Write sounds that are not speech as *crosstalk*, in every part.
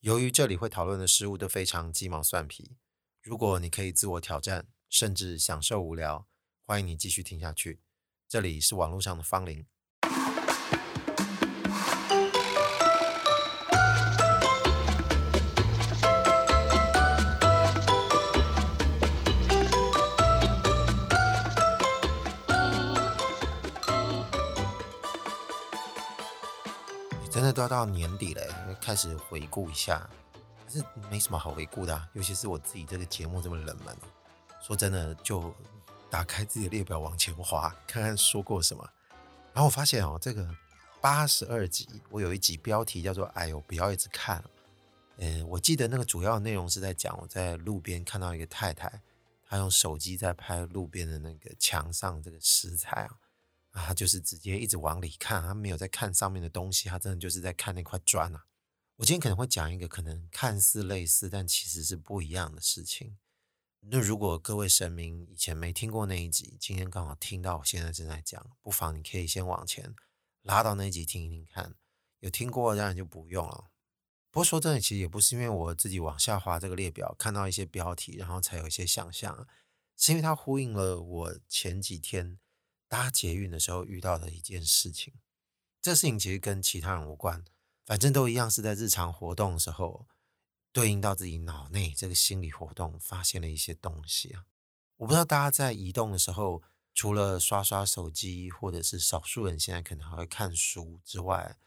由于这里会讨论的事物都非常鸡毛蒜皮，如果你可以自我挑战，甚至享受无聊，欢迎你继续听下去。这里是网络上的方龄。在都要到年底了，开始回顾一下，可是没什么好回顾的，尤其是我自己这个节目这么冷门。说真的，就打开自己的列表往前滑，看看说过什么。然后我发现哦，这个八十二集，我有一集标题叫做“哎呦，不要一直看”。嗯，我记得那个主要内容是在讲我在路边看到一个太太，她用手机在拍路边的那个墙上这个石材啊。他就是直接一直往里看，他没有在看上面的东西，他真的就是在看那块砖啊。我今天可能会讲一个可能看似类似，但其实是不一样的事情。那如果各位神明以前没听过那一集，今天刚好听到，我现在正在讲，不妨你可以先往前拉到那一集听一听看。有听过当然就不用了。不过说真的，其实也不是因为我自己往下滑这个列表，看到一些标题，然后才有一些想象，是因为它呼应了我前几天。搭捷运的时候遇到的一件事情，这事情其实跟其他人无关，反正都一样是在日常活动的时候，对应到自己脑内这个心理活动，发现了一些东西啊。我不知道大家在移动的时候，除了刷刷手机，或者是少数人现在可能还会看书之外，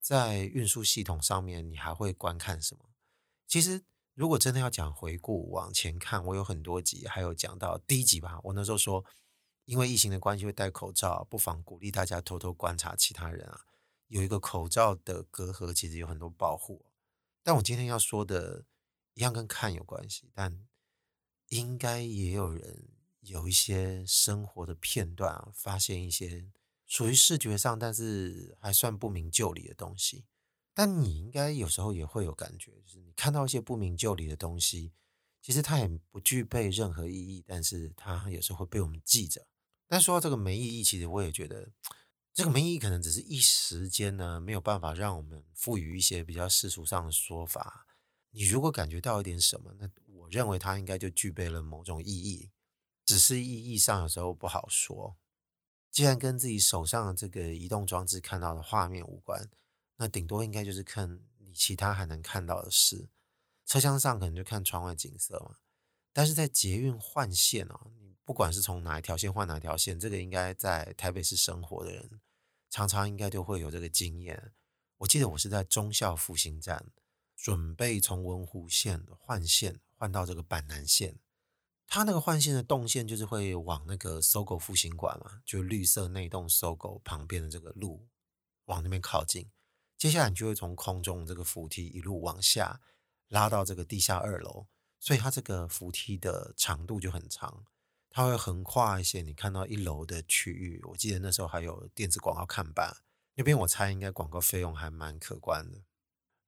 在运输系统上面，你还会观看什么？其实，如果真的要讲回顾往前看，我有很多集，还有讲到第一集吧，我那时候说。因为疫情的关系会戴口罩，不妨鼓励大家偷偷观察其他人啊。有一个口罩的隔阂，其实有很多保护。但我今天要说的，一样跟看有关系，但应该也有人有一些生活的片段啊，发现一些属于视觉上，但是还算不明就里的东西。但你应该有时候也会有感觉，就是你看到一些不明就里的东西，其实它也不具备任何意义，但是它有时候会被我们记着。但说到这个没意义，其实我也觉得这个没意义可能只是一时间呢，没有办法让我们赋予一些比较世俗上的说法。你如果感觉到一点什么，那我认为它应该就具备了某种意义，只是意义上有时候不好说。既然跟自己手上的这个移动装置看到的画面无关，那顶多应该就是看你其他还能看到的事。车厢上可能就看窗外景色嘛，但是在捷运换线哦。不管是从哪一条线换哪条线，这个应该在台北市生活的人，常常应该都会有这个经验。我记得我是在忠孝复兴站，准备从文湖线换线换到这个板南线，它那个换线的动线就是会往那个搜狗复兴馆嘛，就绿色那栋搜狗旁边的这个路往那边靠近。接下来你就会从空中这个扶梯一路往下拉到这个地下二楼，所以它这个扶梯的长度就很长。它会横跨一些你看到一楼的区域，我记得那时候还有电子广告看板，那边我猜应该广告费用还蛮可观的。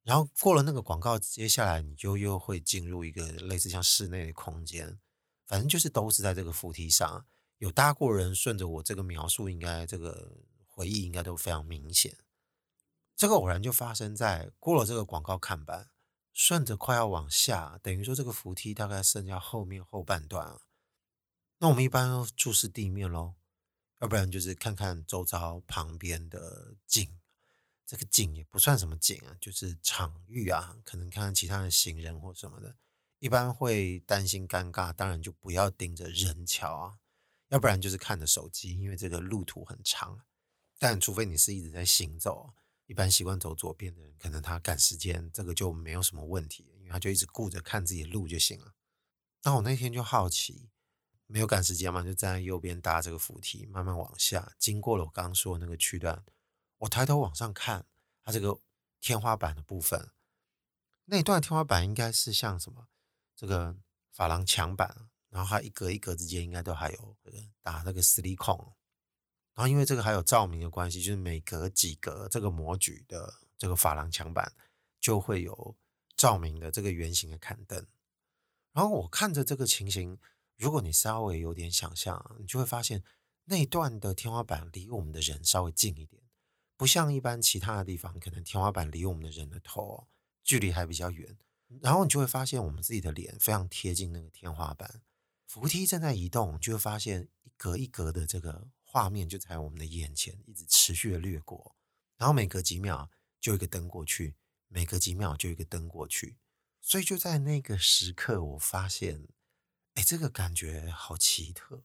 然后过了那个广告，接下来你就又会进入一个类似像室内的空间，反正就是都是在这个扶梯上，有搭过人，顺着我这个描述，应该这个回忆应该都非常明显。这个偶然就发生在过了这个广告看板，顺着快要往下，等于说这个扶梯大概剩下后面后半段。那我们一般都注视地面喽，要不然就是看看周遭旁边的景。这个景也不算什么景啊，就是场域啊，可能看看其他的行人或什么的。一般会担心尴尬，当然就不要盯着人瞧啊，要不然就是看着手机，因为这个路途很长。但除非你是一直在行走，一般习惯走左边的人，可能他赶时间，这个就没有什么问题，因为他就一直顾着看自己的路就行了。那我那天就好奇。没有赶时间嘛，就站在右边搭这个扶梯，慢慢往下，经过了我刚刚说的那个区段。我抬头往上看，它这个天花板的部分，那一段天花板应该是像什么？这个珐琅墙板，然后它一格一格之间应该都还有打那个矽利康。然后因为这个还有照明的关系，就是每隔几格这个模具的这个珐琅墙板就会有照明的这个圆形的砍灯。然后我看着这个情形。如果你稍微有点想象，你就会发现那一段的天花板离我们的人稍微近一点，不像一般其他的地方，可能天花板离我们的人的头距离还比较远，然后你就会发现我们自己的脸非常贴近那个天花板。扶梯正在移动，就会发现一格一格的这个画面就在我们的眼前一直持续的掠过，然后每隔几秒就一个灯过去，每隔几秒就一个灯过去。所以就在那个时刻，我发现，这个感觉好奇特。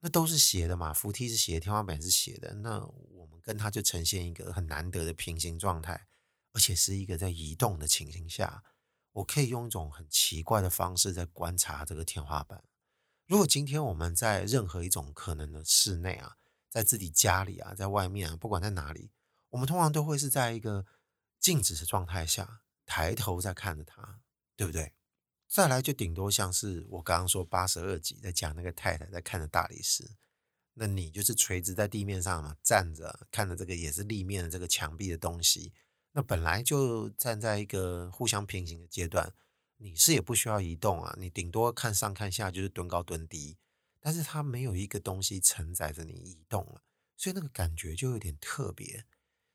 那都是斜的嘛，扶梯是斜，天花板是斜的，那我们跟它就呈现一个很难得的平行状态，而且是一个在移动的情形下，我可以用一种很奇怪的方式在观察这个天花板。如果今天我们在任何一种可能的室内啊，在自己家里啊，在外面啊，不管在哪里，我们通常都会是在一个静止的状态下。抬头在看着他，对不对？再来就顶多像是我刚刚说八十二集在讲那个太太在看着大理石，那你就是垂直在地面上嘛，站着看着这个也是立面的这个墙壁的东西，那本来就站在一个互相平行的阶段，你是也不需要移动啊，你顶多看上看下就是蹲高蹲低，但是它没有一个东西承载着你移动了，所以那个感觉就有点特别。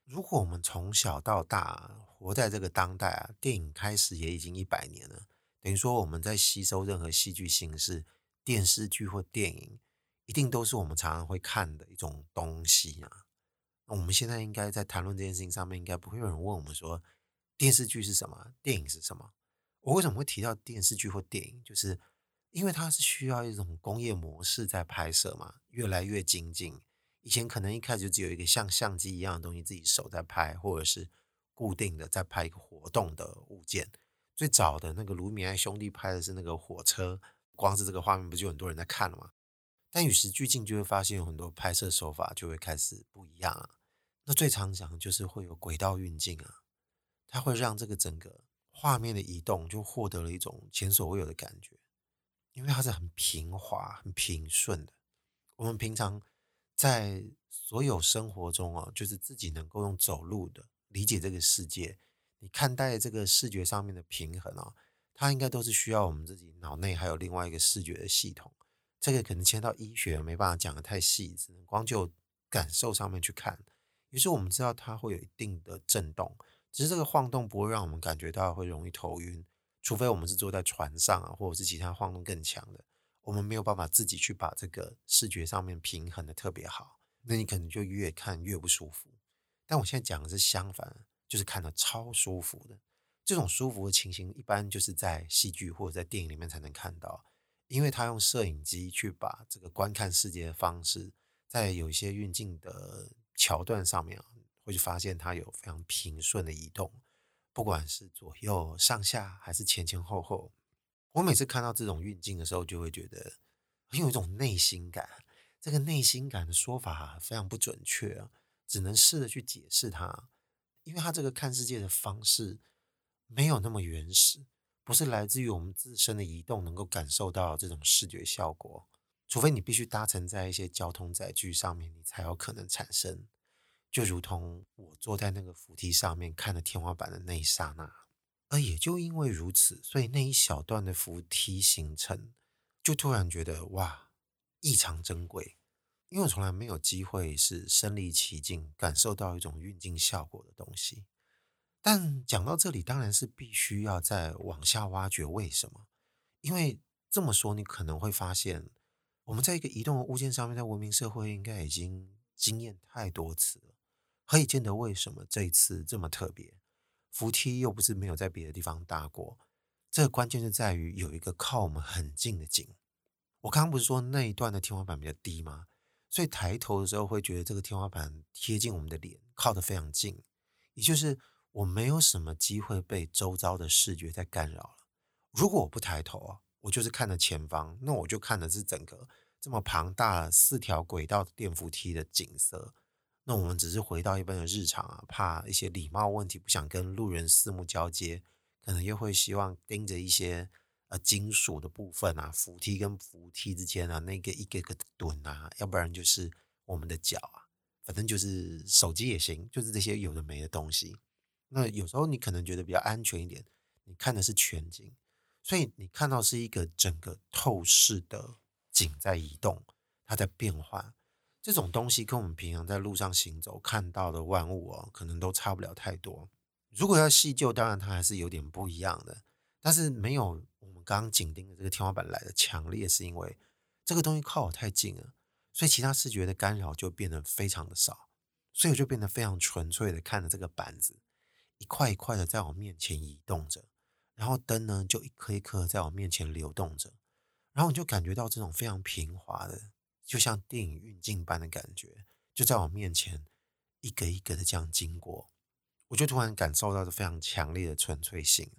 如果我们从小到大活在这个当代啊，电影开始也已经一百年了，等于说我们在吸收任何戏剧形式、电视剧或电影，一定都是我们常常会看的一种东西啊。那我们现在应该在谈论这件事情上面，应该不会有人问我们说电视剧是什么，电影是什么？我为什么会提到电视剧或电影？就是因为它是需要一种工业模式在拍摄嘛，越来越精进。以前可能一开始就只有一个像相机一样的东西，自己手在拍，或者是固定的在拍一个活动的物件。最早的那个卢米埃兄弟拍的是那个火车，光是这个画面不就很多人在看了吗？但与时俱进，就会发现有很多拍摄手法就会开始不一样啊。那最常讲的就是会有轨道运镜啊，它会让这个整个画面的移动就获得了一种前所未有的感觉，因为它是很平滑、很平顺的。我们平常。在所有生活中啊，就是自己能够用走路的理解这个世界，你看待这个视觉上面的平衡啊，它应该都是需要我们自己脑内还有另外一个视觉的系统。这个可能牵到医学，没办法讲得太细，只能光就感受上面去看。于是我们知道它会有一定的震动，只是这个晃动不会让我们感觉到会容易头晕，除非我们是坐在船上啊，或者是其他晃动更强的。我们没有办法自己去把这个视觉上面平衡的特别好，那你可能就越看越不舒服。但我现在讲的是相反，就是看得超舒服的。这种舒服的情形，一般就是在戏剧或者在电影里面才能看到，因为他用摄影机去把这个观看世界的方式，在有一些运镜的桥段上面，会去发现它有非常平顺的移动，不管是左右上下还是前前后后。我每次看到这种运镜的时候，就会觉得很有一种内心感。这个内心感的说法非常不准确，只能试着去解释它。因为它这个看世界的方式没有那么原始，不是来自于我们自身的移动能够感受到这种视觉效果。除非你必须搭乘在一些交通载具上面，你才有可能产生。就如同我坐在那个扶梯上面看着天花板的那一刹那。而也就因为如此，所以那一小段的扶梯行程，就突然觉得哇，异常珍贵。因为我从来没有机会是身临其境感受到一种运镜效果的东西。但讲到这里，当然是必须要再往下挖掘为什么。因为这么说，你可能会发现，我们在一个移动的物件上面，在文明社会应该已经经验太多次了，可以见得为什么这一次这么特别。扶梯又不是没有在别的地方搭过，这个关键就在于有一个靠我们很近的景。我刚刚不是说那一段的天花板比较低吗？所以抬头的时候会觉得这个天花板贴近我们的脸，靠得非常近，也就是我没有什么机会被周遭的视觉在干扰了。如果我不抬头啊，我就是看着前方，那我就看的是整个这么庞大四条轨道的电扶梯的景色。那我们只是回到一般的日常啊，怕一些礼貌问题，不想跟路人四目交接，可能又会希望盯着一些呃金属的部分啊，扶梯跟扶梯之间啊，那个一个个的墩啊，要不然就是我们的脚啊，反正就是手机也行，就是这些有的没的东西。那有时候你可能觉得比较安全一点，你看的是全景，所以你看到是一个整个透视的景在移动，它在变换。这种东西跟我们平常在路上行走看到的万物哦，可能都差不了太多。如果要细究，当然它还是有点不一样的，但是没有刚紧盯的这个天花板来的强烈，是因为这个东西靠我太近了，所以其他视觉的干扰就变得非常的少，所以我就变得非常纯粹的看着这个板子一块一块的在我面前移动着，然后灯呢就一颗一颗在我面前流动着，然后你就感觉到这种非常平滑的，就像电影运镜般的感觉，就在我面前一个一个的这样经过。我就突然感受到这非常强烈的纯粹性。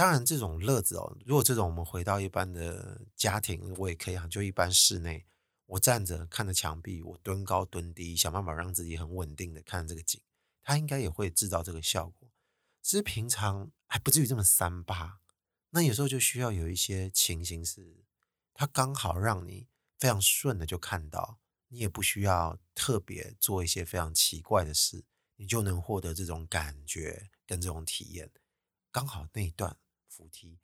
当然，这种乐子哦，如果这种我们回到一般的家庭，我也可以啊，就一般室内，我站着看着墙壁，我蹲高蹲低，想办法让自己很稳定的看这个景，它应该也会制造这个效果。只是平常还不至于这么三八，那有时候就需要有一些情形是，它刚好让你非常顺的就看到，你也不需要特别做一些非常奇怪的事。你就能获得这种感觉跟这种体验，刚好那一段扶梯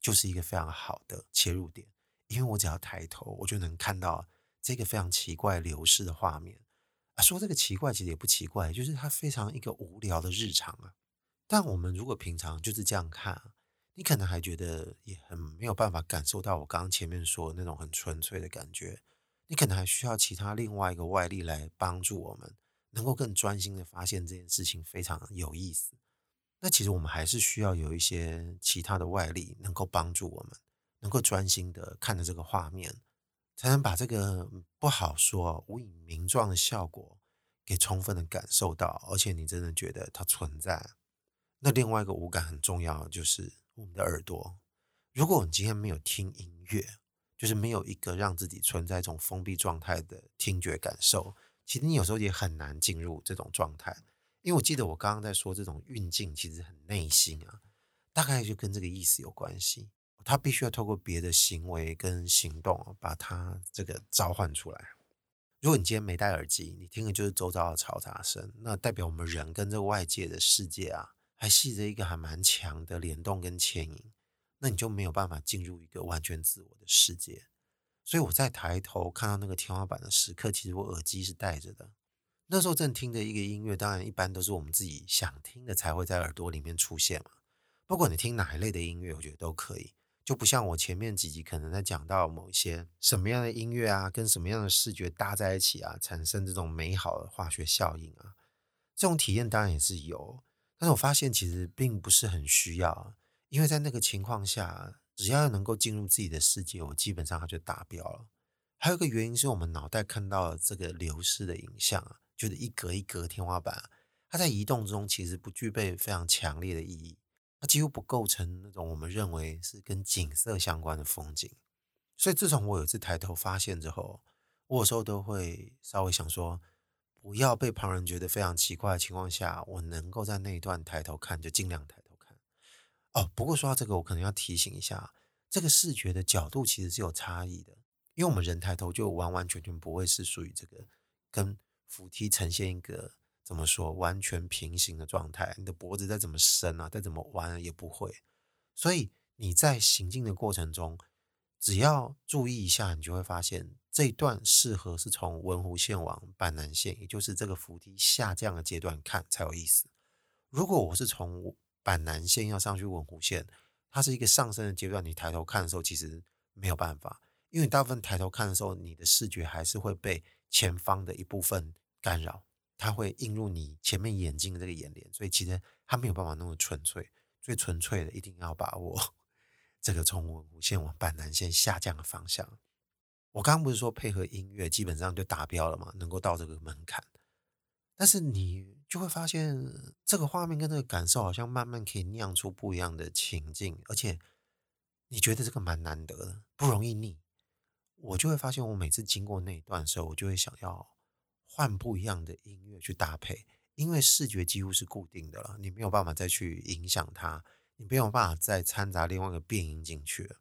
就是一个非常好的切入点，因为我只要抬头，我就能看到这个非常奇怪流逝的画面。啊，说这个奇怪其实也不奇怪，就是它非常一个无聊的日常啊。但我们如果平常就是这样看，你可能还觉得也很没有办法感受到我刚刚前面说的那种很纯粹的感觉，你可能还需要其他另外一个外力来帮助我们。能够更专心的发现这件事情非常有意思，那其实我们还是需要有一些其他的外力能够帮助我们，能够专心的看着这个画面，才能把这个不好说无以名状的效果给充分的感受到，而且你真的觉得它存在。那另外一个五感很重要，就是我们的耳朵。如果我们今天没有听音乐，就是没有一个让自己存在一种封闭状态的听觉感受。其实你有时候也很难进入这种状态，因为我记得我刚刚在说这种运镜其实很内心啊，大概就跟这个意思有关系。他必须要透过别的行为跟行动把它这个召唤出来。如果你今天没戴耳机，你听的就是周遭的嘈杂声，那代表我们人跟这个外界的世界啊，还系着一个还蛮强的联动跟牵引，那你就没有办法进入一个完全自我的世界。所以我在抬头看到那个天花板的时刻，其实我耳机是戴着的。那时候正听着一个音乐，当然一般都是我们自己想听的才会在耳朵里面出现嘛。不管你听哪一类的音乐，我觉得都可以。就不像我前面几集可能在讲到某一些什么样的音乐啊，跟什么样的视觉搭在一起啊，产生这种美好的化学效应啊。这种体验当然也是有，但是我发现其实并不是很需要，因为在那个情况下。只要能够进入自己的世界，我基本上它就达标了。还有一个原因是我们脑袋看到了这个流逝的影像啊，就是一格一格天花板，它在移动中其实不具备非常强烈的意义，它几乎不构成那种我们认为是跟景色相关的风景。所以自从我有一次抬头发现之后，我有时候都会稍微想说，不要被旁人觉得非常奇怪的情况下，我能够在那一段抬头看，就尽量抬头看。哦，不过说到这个，我可能要提醒一下，这个视觉的角度其实是有差异的，因为我们人抬头就完完全全不会是属于这个跟扶梯呈现一个怎么说完全平行的状态，你的脖子再怎么伸啊，再怎么弯也不会。所以你在行进的过程中，只要注意一下，你就会发现这一段适合是从文湖线往板南线，也就是这个扶梯下降的阶段看才有意思。如果我是从板南线要上去文湖线，它是一个上升的阶段。你抬头看的时候，其实没有办法，因为你大部分抬头看的时候，你的视觉还是会被前方的一部分干扰，它会映入你前面眼睛的这个眼帘，所以其实它没有办法那么纯粹。最纯粹的，一定要把握 *laughs* 这个从文湖线往板南线下降的方向。我刚刚不是说配合音乐基本上就达标了吗？能够到这个门槛，但是你。就会发现这个画面跟这个感受好像慢慢可以酿出不一样的情境，而且你觉得这个蛮难得的，不容易腻。我就会发现，我每次经过那一段的时候，我就会想要换不一样的音乐去搭配，因为视觉几乎是固定的了，你没有办法再去影响它，你没有办法再掺杂另外一个变音进去。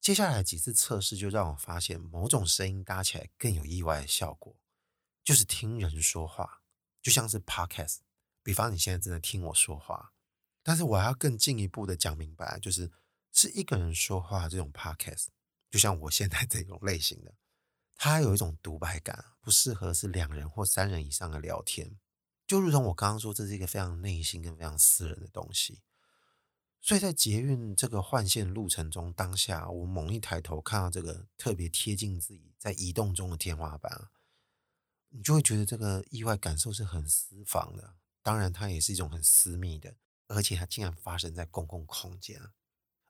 接下来几次测试就让我发现，某种声音搭起来更有意外的效果，就是听人说话。就像是 podcast，比方你现在正在听我说话，但是我还要更进一步的讲明白，就是是一个人说话这种 podcast，就像我现在这种类型的，它有一种独白感，不适合是两人或三人以上的聊天。就如同我刚刚说，这是一个非常内心跟非常私人的东西。所以在捷运这个换线路程中，当下我猛一抬头看到这个特别贴近自己在移动中的天花板，你就会觉得这个意外感受是很私房的。当然，它也是一种很私密的，而且它竟然发生在公共空间。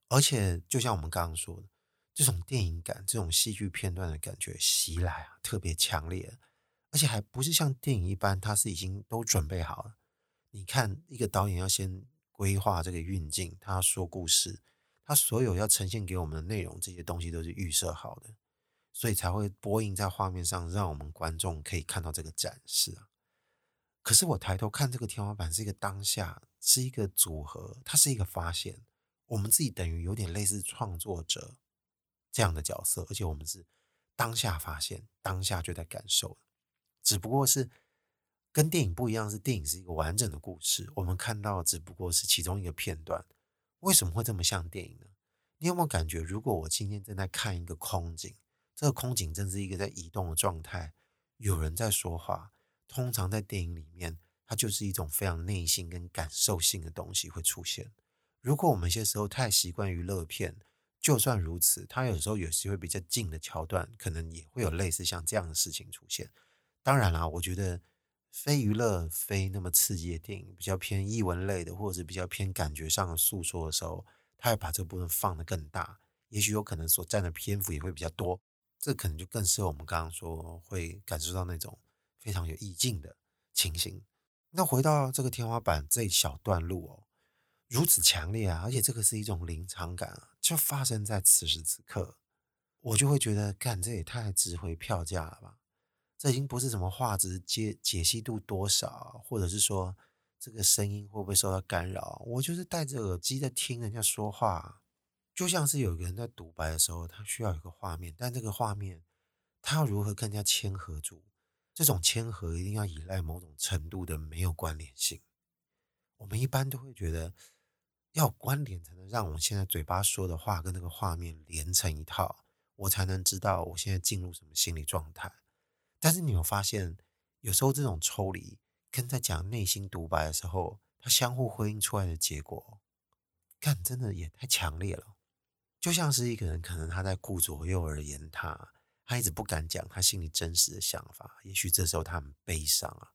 而且，就像我们刚刚说的，这种电影感、这种戏剧片段的感觉袭来啊，特别强烈，而且还不是像电影一般，它是已经都准备好了。你看，一个导演要先。规划这个运镜，他说故事，他所有要呈现给我们的内容，这些东西都是预设好的，所以才会播映在画面上，让我们观众可以看到这个展示啊。可是我抬头看这个天花板，是一个当下，是一个组合，它是一个发现。我们自己等于有点类似创作者这样的角色，而且我们是当下发现，当下就在感受，只不过是。跟电影不一样，是电影是一个完整的故事，我们看到只不过是其中一个片段。为什么会这么像电影呢？你有没有感觉，如果我今天正在看一个空景，这个空景正是一个在移动的状态，有人在说话，通常在电影里面，它就是一种非常内心跟感受性的东西会出现。如果我们有些时候太习惯于乐片，就算如此，它有时候有时会比较近的桥段，可能也会有类似像这样的事情出现。当然啦，我觉得。非娱乐、非那么刺激的电影，比较偏译文类的，或者是比较偏感觉上的诉说的时候，他会把这部分放得更大，也许有可能所占的篇幅也会比较多。这可能就更适合我们刚刚说会感受到那种非常有意境的情形。那回到这个天花板这一小段路哦，如此强烈啊，而且这个是一种临场感啊，就发生在此时此刻，我就会觉得，干，这也太值回票价了吧。这已经不是什么画质解解析度多少，或者是说这个声音会不会受到干扰。我就是戴着耳机在听人家说话，就像是有个人在独白的时候，他需要有个画面，但这个画面他要如何更加嵌合住？这种嵌合一定要依赖某种程度的没有关联性。我们一般都会觉得要有关联才能让我现在嘴巴说的话跟那个画面连成一套，我才能知道我现在进入什么心理状态。但是你有发现，有时候这种抽离跟在讲内心独白的时候，它相互呼应出来的结果，看真的也太强烈了。就像是一个人可能他在顾左右而言他，他一直不敢讲他心里真实的想法。也许这时候他很悲伤啊，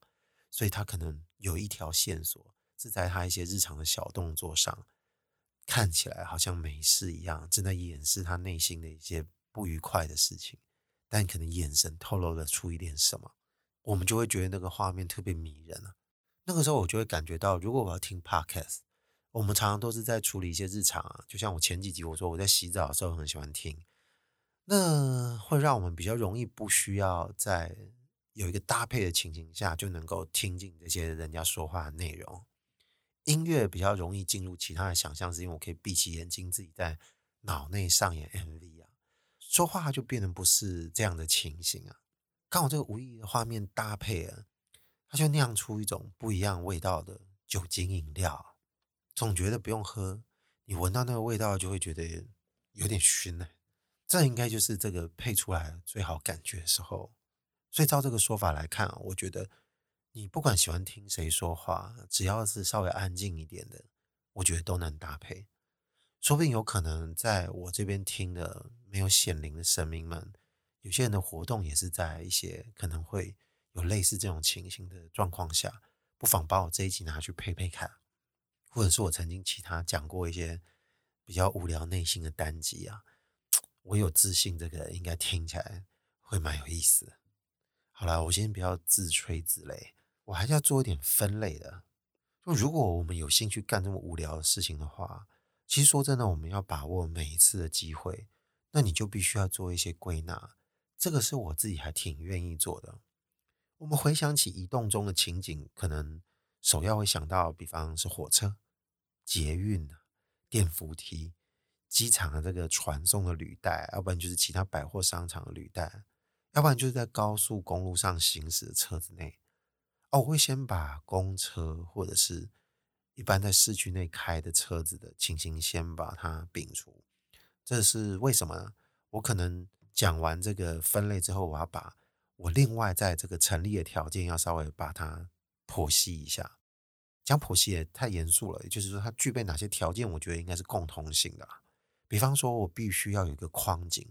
所以他可能有一条线索是在他一些日常的小动作上，看起来好像没事一样，正在掩饰他内心的一些不愉快的事情。但可能眼神透露了出一点什么，我们就会觉得那个画面特别迷人了。那个时候我就会感觉到，如果我要听 podcast，我们常常都是在处理一些日常啊，就像我前几集我说我在洗澡的时候很喜欢听，那会让我们比较容易不需要在有一个搭配的情形下就能够听进这些人家说话的内容。音乐比较容易进入其他的想象，是因为我可以闭起眼睛自己在脑内上演 MV 啊。说话就变成不是这样的情形啊！刚好这个无意的画面搭配啊，它就酿出一种不一样味道的酒精饮料，总觉得不用喝，你闻到那个味道就会觉得有点熏呢。这应该就是这个配出来最好感觉的时候。所以照这个说法来看啊，我觉得你不管喜欢听谁说话，只要是稍微安静一点的，我觉得都能搭配。说不定有可能在我这边听的没有显灵的神明们，有些人的活动也是在一些可能会有类似这种情形的状况下，不妨把我这一集拿去配配看，或者是我曾经其他讲过一些比较无聊内心的单集啊，我有自信这个应该听起来会蛮有意思。好了，我先不要自吹自擂，我还是要做一点分类的。就如果我们有兴趣干这么无聊的事情的话。其实说真的，我们要把握每一次的机会，那你就必须要做一些归纳。这个是我自己还挺愿意做的。我们回想起移动中的情景，可能首要会想到，比方是火车、捷运、电扶梯、机场的这个传送的履带，要不然就是其他百货商场的履带，要不然就是在高速公路上行驶的车子内。我会先把公车或者是。一般在市区内开的车子的情形，先把它摒除。这是为什么呢？我可能讲完这个分类之后，我要把我另外在这个成立的条件要稍微把它剖析一下。讲剖析也太严肃了，也就是说，它具备哪些条件？我觉得应该是共同性的。比方说，我必须要有一个框景，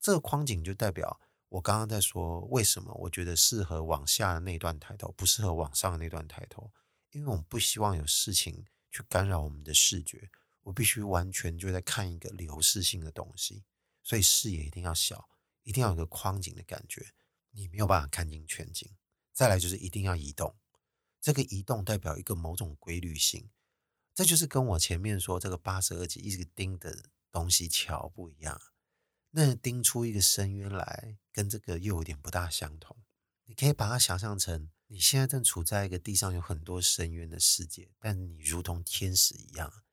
这个框景就代表我刚刚在说为什么我觉得适合往下的那段抬头，不适合往上的那段抬头，因为我们不希望有事情去干扰我们的视觉。我必须完全就在看一个流逝性的东西，所以视野一定要小，一定要有个框景的感觉，你没有办法看进全景。再来就是一定要移动。这个移动代表一个某种规律性，这就是跟我前面说这个八十二级一直盯的东西桥不一样。那盯出一个深渊来，跟这个又有点不大相同。你可以把它想象成你现在正处在一个地上有很多深渊的世界，但你如同天使一样，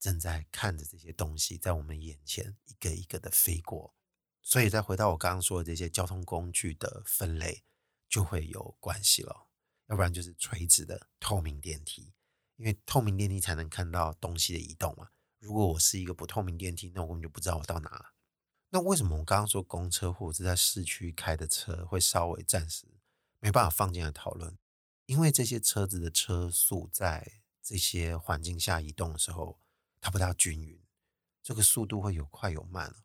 正在看着这些东西在我们眼前一个一个的飞过。所以再回到我刚刚说的这些交通工具的分类，就会有关系了。要不然就是垂直的透明电梯，因为透明电梯才能看到东西的移动嘛。如果我是一个不透明电梯，那我根本就不知道我到哪了。那为什么我刚刚说公车或者是在市区开的车会稍微暂时没办法放进来讨论？因为这些车子的车速在这些环境下移动的时候，它不大均匀，这个速度会有快有慢。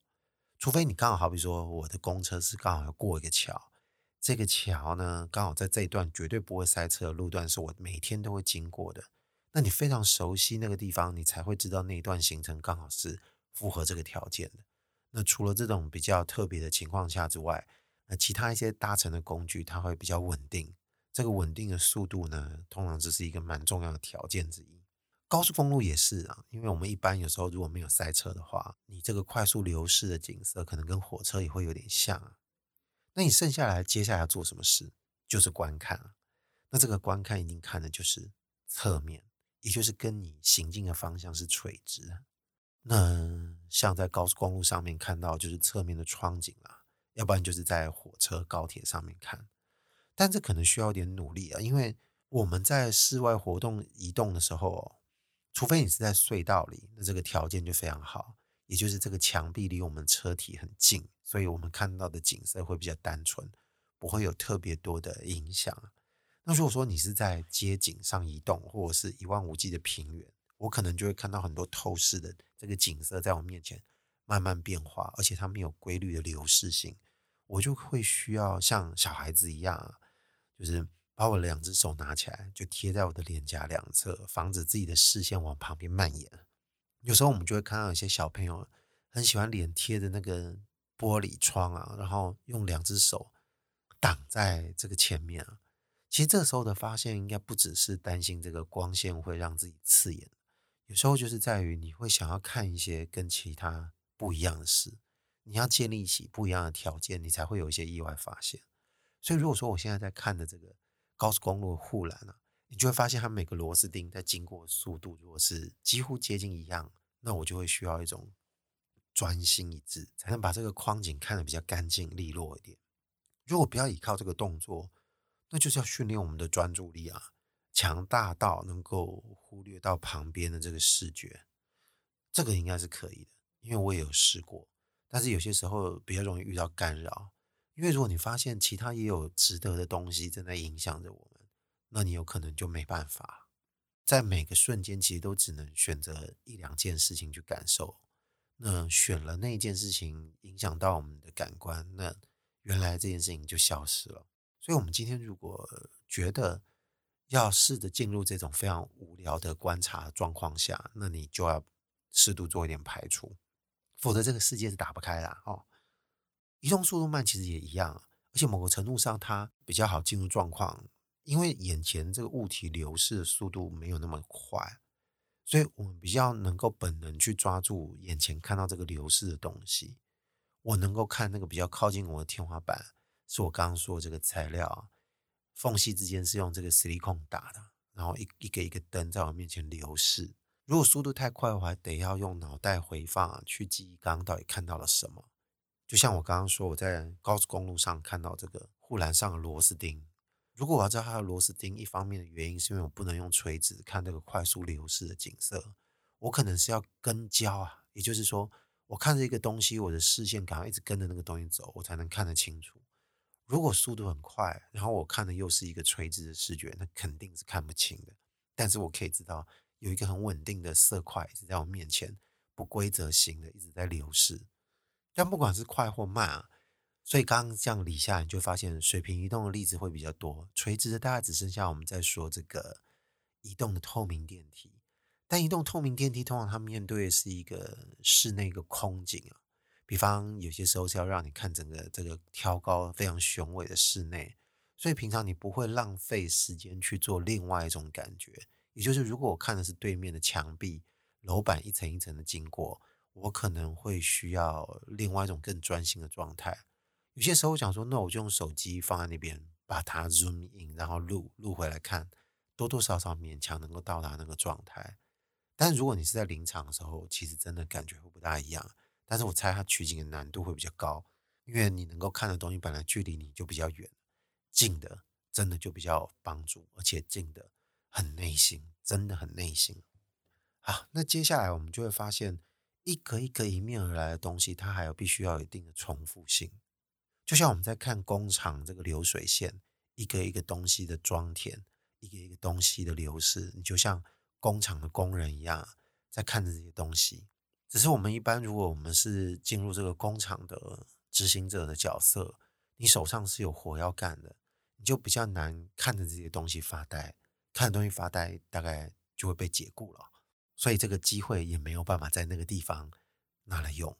除非你刚好好比说我的公车是刚好要过一个桥。这个桥呢，刚好在这一段绝对不会塞车的路段，是我每天都会经过的。那你非常熟悉那个地方，你才会知道那一段行程刚好是符合这个条件的。那除了这种比较特别的情况下之外，那其他一些搭乘的工具，它会比较稳定。这个稳定的速度呢，通常只是一个蛮重要的条件之一。高速公路也是啊，因为我们一般有时候如果没有塞车的话，你这个快速流逝的景色，可能跟火车也会有点像啊。那你剩下来接下来要做什么事？就是观看啊。那这个观看一定看的就是侧面，也就是跟你行进的方向是垂直的。那像在高速公路上面看到就是侧面的窗景啦，要不然就是在火车、高铁上面看。但这可能需要点努力啊，因为我们在室外活动移动的时候，除非你是在隧道里，那这个条件就非常好。也就是这个墙壁离我们车体很近，所以我们看到的景色会比较单纯，不会有特别多的影响。那如果说你是在街景上移动，或者是一望无际的平原，我可能就会看到很多透视的这个景色在我面前慢慢变化，而且它没有规律的流逝性，我就会需要像小孩子一样，就是把我两只手拿起来，就贴在我的脸颊两侧，防止自己的视线往旁边蔓延。有时候我们就会看到有些小朋友很喜欢脸贴着那个玻璃窗啊，然后用两只手挡在这个前面啊。其实这时候的发现应该不只是担心这个光线会让自己刺眼，有时候就是在于你会想要看一些跟其他不一样的事，你要建立起不一样的条件，你才会有一些意外发现。所以如果说我现在在看的这个高速公路护栏啊。你就会发现，它每个螺丝钉在经过的速度，如果是几乎接近一样，那我就会需要一种专心一致，才能把这个框景看得比较干净利落一点。如果不要依靠这个动作，那就是要训练我们的专注力啊，强大到能够忽略到旁边的这个视觉。这个应该是可以的，因为我也有试过。但是有些时候比较容易遇到干扰，因为如果你发现其他也有值得的东西正在影响着我们。那你有可能就没办法，在每个瞬间其实都只能选择一两件事情去感受。那选了那件事情影响到我们的感官，那原来这件事情就消失了。所以，我们今天如果觉得要试着进入这种非常无聊的观察状况下，那你就要适度做一点排除，否则这个世界是打不开的哦。移动速度慢其实也一样，而且某个程度上它比较好进入状况。因为眼前这个物体流逝的速度没有那么快，所以我们比较能够本能去抓住眼前看到这个流逝的东西。我能够看那个比较靠近我的天花板，是我刚刚说的这个材料，缝隙之间是用这个矽利康打的，然后一一个一个灯在我面前流逝。如果速度太快的话，得要用脑袋回放啊去记忆刚刚到底看到了什么。就像我刚刚说，我在高速公路上看到这个护栏上的螺丝钉。如果我要知道它的螺丝钉，一方面的原因是因为我不能用垂直看这个快速流逝的景色，我可能是要跟焦啊，也就是说，我看着一个东西，我的视线赶快一直跟着那个东西走，我才能看得清楚。如果速度很快，然后我看的又是一个垂直的视觉，那肯定是看不清的。但是我可以知道有一个很稳定的色块一直在我面前，不规则型的一直在流逝。但不管是快或慢啊，所以刚刚这样理下来，你就发现水平移动的例子会比较多，垂直的大概只剩下我们在说这个移动的透明电梯。但移动透明电梯通常它面对的是一个室内一个空景啊，比方有些时候是要让你看整个这个挑高非常雄伟的室内，所以平常你不会浪费时间去做另外一种感觉，也就是如果我看的是对面的墙壁、楼板一层一层的经过，我可能会需要另外一种更专心的状态。有些时候我想说，那我就用手机放在那边，把它 zoom in，然后录录回来看，多多少少勉强能够到达那个状态。但如果你是在临场的时候，其实真的感觉会不大一样。但是我猜它取景的难度会比较高，因为你能够看的东西本来距离你就比较远，近的真的就比较有帮助，而且近的很内心，真的很内心。好，那接下来我们就会发现，一个一个迎面而来的东西，它还有必须要有一定的重复性。就像我们在看工厂这个流水线，一个一个东西的装填，一个一个东西的流逝，你就像。工厂的工人一样在看着这些东西，只是我们一般，如果我们是进入这个工厂的执行者的角色，你手上是有活要干的，你就比较难看着这些东西发呆，看东西发呆，大概就会被解雇了。所以这个机会也没有办法在那个地方拿来用，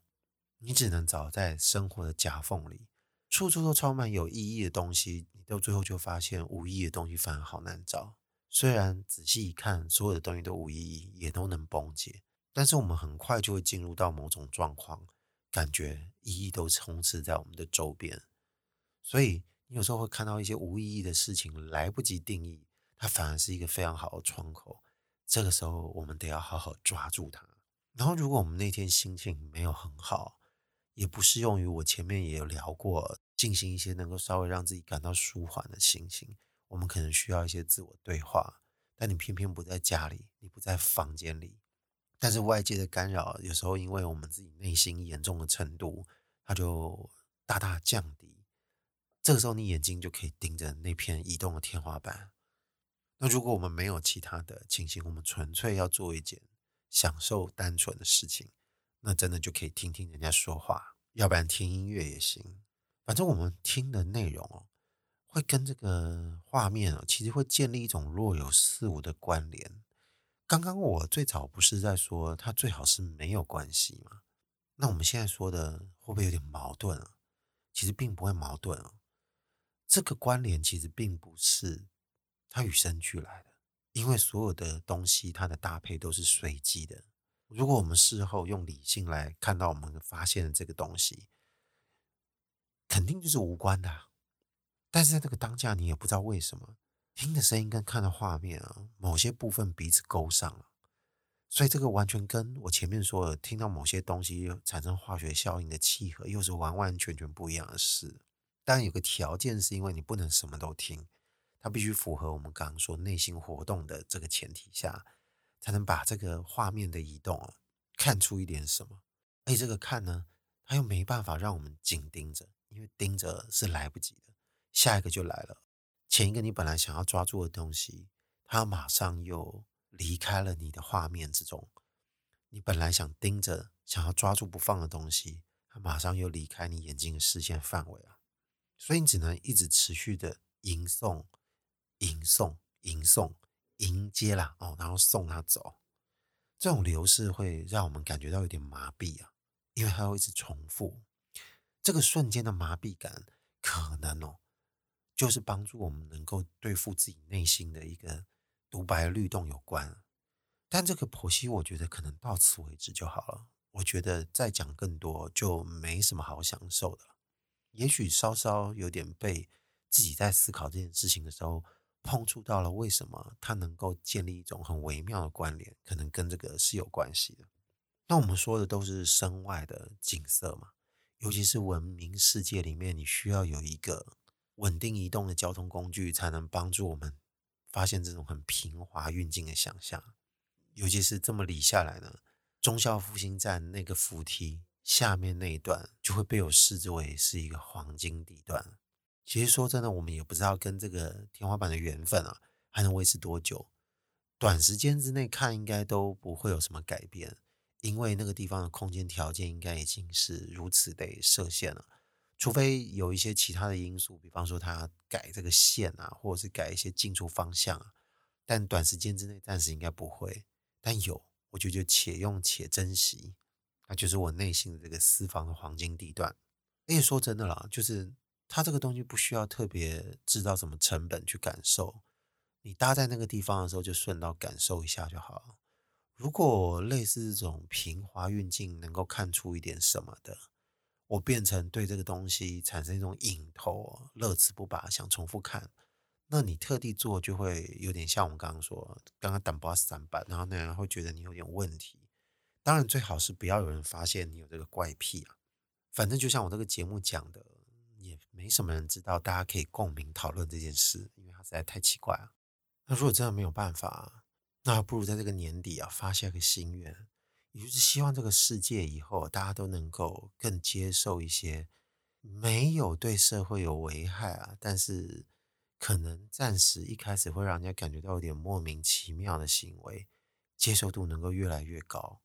你只能找在生活的夹缝里，处处都充满有意义的东西，你到最后就发现无意义的东西反而好难找。虽然仔细一看，所有的东西都无意义，也都能崩解，但是我们很快就会进入到某种状况，感觉意义都充斥在我们的周边。所以你有时候会看到一些无意义的事情，来不及定义，它反而是一个非常好的窗口。这个时候，我们得要好好抓住它。然后，如果我们那天心情没有很好，也不适用于我前面也有聊过，进行一些能够稍微让自己感到舒缓的心情。我们可能需要一些自我对话，但你偏偏不在家里，你不在房间里，但是外界的干扰有时候因为我们自己内心严重的程度，它就大大降低。这个时候，你眼睛就可以盯着那片移动的天花板。那如果我们没有其他的情形，我们纯粹要做一件享受单纯的事情，那真的就可以听听人家说话，要不然听音乐也行。反正我们听的内容哦。会跟这个画面哦，其实会建立一种若有似无的关联。刚刚我最早不是在说它最好是没有关系吗？那我们现在说的会不会有点矛盾啊？其实并不会矛盾啊。这个关联其实并不是它与生俱来的，因为所有的东西它的搭配都是随机的。如果我们事后用理性来看到我们发现的这个东西，肯定就是无关的。但是在这个当下，你也不知道为什么听的声音跟看的画面啊，某些部分彼此勾上了，所以这个完全跟我前面说的听到某些东西产生化学效应的契合，又是完完全全不一样的事。但有个条件，是因为你不能什么都听，它必须符合我们刚刚说内心活动的这个前提下，才能把这个画面的移动啊看出一点什么。而这个看呢，它又没办法让我们紧盯着，因为盯着是来不及的。下一个就来了，前一个你本来想要抓住的东西，它马上又离开了你的画面之中。你本来想盯着、想要抓住不放的东西，它马上又离开你眼睛的视线范围了。所以你只能一直持续的迎送、迎送、迎送、迎接啦哦，然后送他走。这种流逝会让我们感觉到有点麻痹啊，因为它会一直重复。这个瞬间的麻痹感，可能哦。就是帮助我们能够对付自己内心的一个独白律动有关，但这个剖析我觉得可能到此为止就好了。我觉得再讲更多就没什么好享受的。也许稍稍有点被自己在思考这件事情的时候碰触到了，为什么它能够建立一种很微妙的关联，可能跟这个是有关系的。那我们说的都是身外的景色嘛，尤其是文明世界里面，你需要有一个。稳定移动的交通工具，才能帮助我们发现这种很平滑运进的想象。尤其是这么理下来呢，忠孝复兴站那个扶梯下面那一段，就会被我视之为是一个黄金地段。其实说真的，我们也不知道跟这个天花板的缘分啊，还能维持多久。短时间之内看，应该都不会有什么改变，因为那个地方的空间条件应该已经是如此的设限了。除非有一些其他的因素，比方说他改这个线啊，或者是改一些进出方向啊，但短时间之内暂时应该不会。但有，我觉得就且用且珍惜，那就是我内心的这个私房的黄金地段。而且说真的啦，就是它这个东西不需要特别制造什么成本去感受，你搭在那个地方的时候就顺道感受一下就好了。如果类似这种平滑运镜能够看出一点什么的。我变成对这个东西产生一种瘾头，乐此不拔，想重复看。那你特地做，就会有点像我们刚刚说，刚刚胆包散板，然后那人会觉得你有点问题。当然，最好是不要有人发现你有这个怪癖啊。反正就像我这个节目讲的，也没什么人知道，大家可以共鸣讨论这件事，因为它实在太奇怪了。那如果真的没有办法，那不如在这个年底啊，发下个心愿。也就是希望这个世界以后大家都能够更接受一些没有对社会有危害啊，但是可能暂时一开始会让人家感觉到有点莫名其妙的行为，接受度能够越来越高。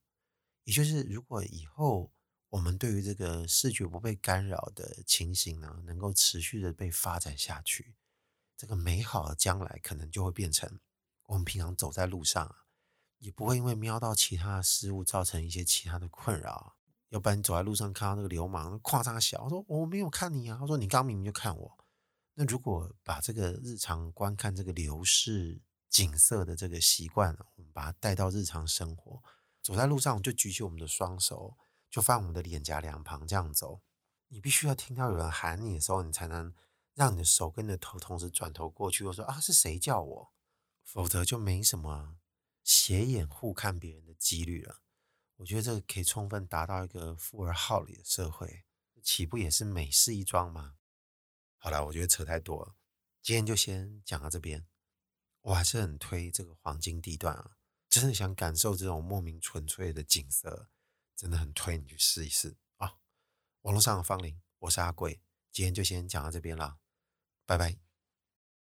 也就是如果以后我们对于这个视觉不被干扰的情形呢，能够持续的被发展下去，这个美好的将来可能就会变成我们平常走在路上啊。也不会因为瞄到其他的事物造成一些其他的困扰。要不然你走在路上看到那个流氓夸张的小，我说我没有看你啊。他说你刚明明就看我。那如果把这个日常观看这个流逝景色的这个习惯，我们把它带到日常生活，走在路上就举起我们的双手，就放我们的脸颊两旁这样走。你必须要听到有人喊你的时候，你才能让你的手跟你的头同时转头过去。我说啊，是谁叫我？否则就没什么。斜眼互看别人的几率了，我觉得这个可以充分达到一个富而好礼的社会，岂不也是美事一桩吗？好了，我觉得扯太多了，今天就先讲到这边。我还是很推这个黄金地段啊，真的想感受这种莫名纯粹的景色，真的很推你去试一试啊！网络上的芳龄，我是阿贵，今天就先讲到这边了，拜拜。